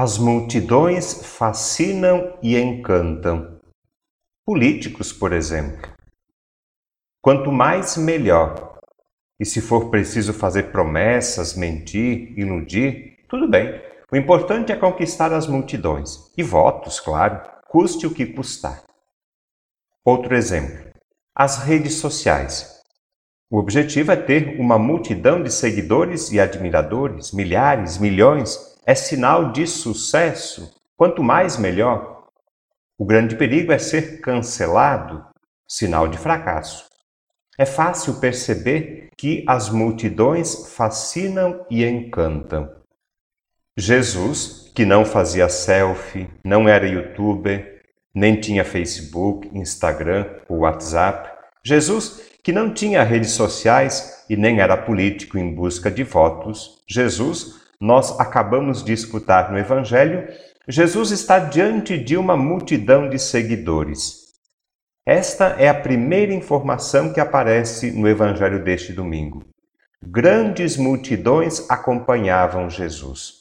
As multidões fascinam e encantam. Políticos, por exemplo. Quanto mais, melhor. E se for preciso fazer promessas, mentir, iludir, tudo bem. O importante é conquistar as multidões. E votos, claro, custe o que custar. Outro exemplo. As redes sociais. O objetivo é ter uma multidão de seguidores e admiradores, milhares, milhões, é sinal de sucesso, quanto mais melhor. O grande perigo é ser cancelado, sinal de fracasso. É fácil perceber que as multidões fascinam e encantam. Jesus, que não fazia selfie, não era youtuber, nem tinha Facebook, Instagram ou WhatsApp. Jesus, que não tinha redes sociais e nem era político em busca de votos. Jesus, nós acabamos de escutar no Evangelho, Jesus está diante de uma multidão de seguidores. Esta é a primeira informação que aparece no Evangelho deste domingo. Grandes multidões acompanhavam Jesus.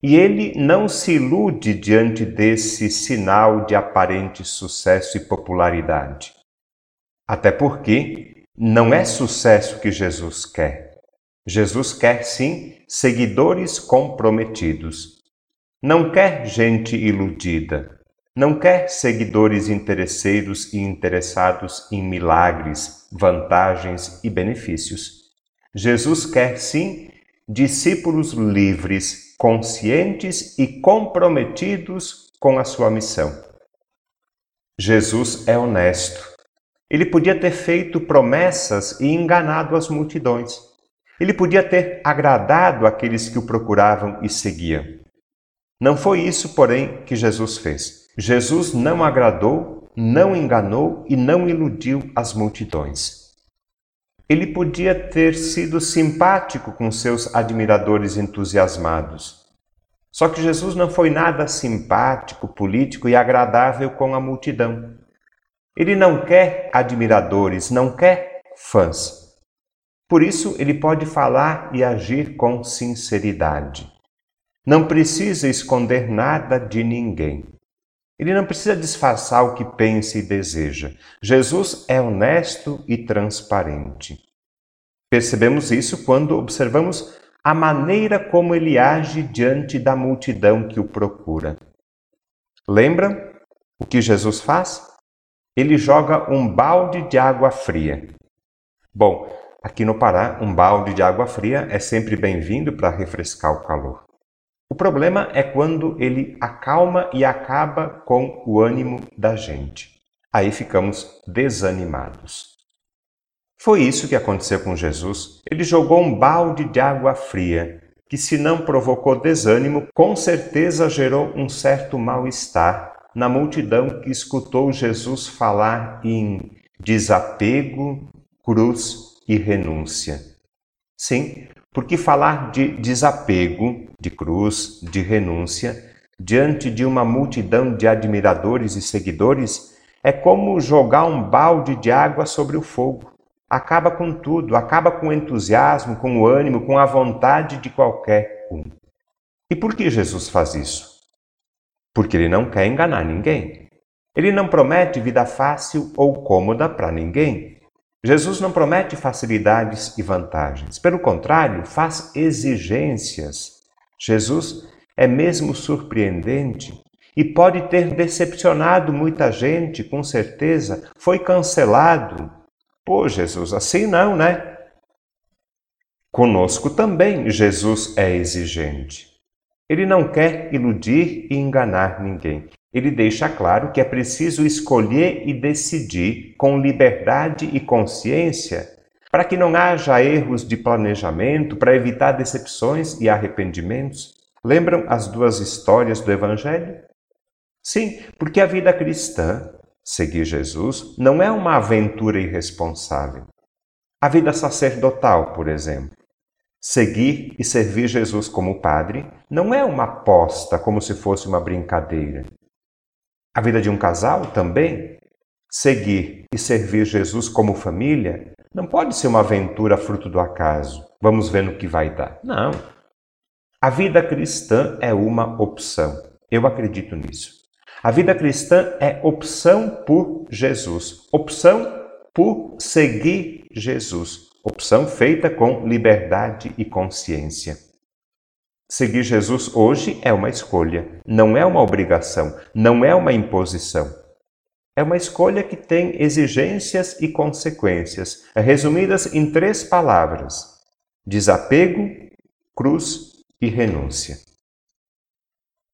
E ele não se ilude diante desse sinal de aparente sucesso e popularidade. Até porque não é sucesso que Jesus quer. Jesus quer sim seguidores comprometidos. Não quer gente iludida. Não quer seguidores interesseiros e interessados em milagres, vantagens e benefícios. Jesus quer sim discípulos livres, conscientes e comprometidos com a sua missão. Jesus é honesto. Ele podia ter feito promessas e enganado as multidões. Ele podia ter agradado aqueles que o procuravam e seguiam. Não foi isso, porém, que Jesus fez. Jesus não agradou, não enganou e não iludiu as multidões. Ele podia ter sido simpático com seus admiradores entusiasmados. Só que Jesus não foi nada simpático, político e agradável com a multidão. Ele não quer admiradores, não quer fãs. Por isso, ele pode falar e agir com sinceridade. Não precisa esconder nada de ninguém. Ele não precisa disfarçar o que pensa e deseja. Jesus é honesto e transparente. Percebemos isso quando observamos a maneira como ele age diante da multidão que o procura. Lembram o que Jesus faz? Ele joga um balde de água fria. Bom, Aqui no Pará, um balde de água fria é sempre bem-vindo para refrescar o calor. O problema é quando ele acalma e acaba com o ânimo da gente. Aí ficamos desanimados. Foi isso que aconteceu com Jesus. Ele jogou um balde de água fria, que, se não provocou desânimo, com certeza gerou um certo mal-estar na multidão que escutou Jesus falar em desapego, cruz e renúncia. Sim, porque falar de desapego, de cruz, de renúncia, diante de uma multidão de admiradores e seguidores, é como jogar um balde de água sobre o fogo. Acaba com tudo, acaba com o entusiasmo, com o ânimo, com a vontade de qualquer um. E por que Jesus faz isso? Porque ele não quer enganar ninguém. Ele não promete vida fácil ou cômoda para ninguém. Jesus não promete facilidades e vantagens, pelo contrário, faz exigências. Jesus é mesmo surpreendente e pode ter decepcionado muita gente, com certeza, foi cancelado. Pô, Jesus, assim não, né? Conosco também Jesus é exigente. Ele não quer iludir e enganar ninguém. Ele deixa claro que é preciso escolher e decidir com liberdade e consciência para que não haja erros de planejamento, para evitar decepções e arrependimentos. Lembram as duas histórias do Evangelho? Sim, porque a vida cristã, seguir Jesus, não é uma aventura irresponsável. A vida sacerdotal, por exemplo, seguir e servir Jesus como Padre não é uma aposta como se fosse uma brincadeira. A vida de um casal também, seguir e servir Jesus como família, não pode ser uma aventura fruto do acaso. Vamos ver no que vai dar. Não. A vida cristã é uma opção. Eu acredito nisso. A vida cristã é opção por Jesus, opção por seguir Jesus, opção feita com liberdade e consciência. Seguir Jesus hoje é uma escolha, não é uma obrigação, não é uma imposição. É uma escolha que tem exigências e consequências, resumidas em três palavras: desapego, cruz e renúncia.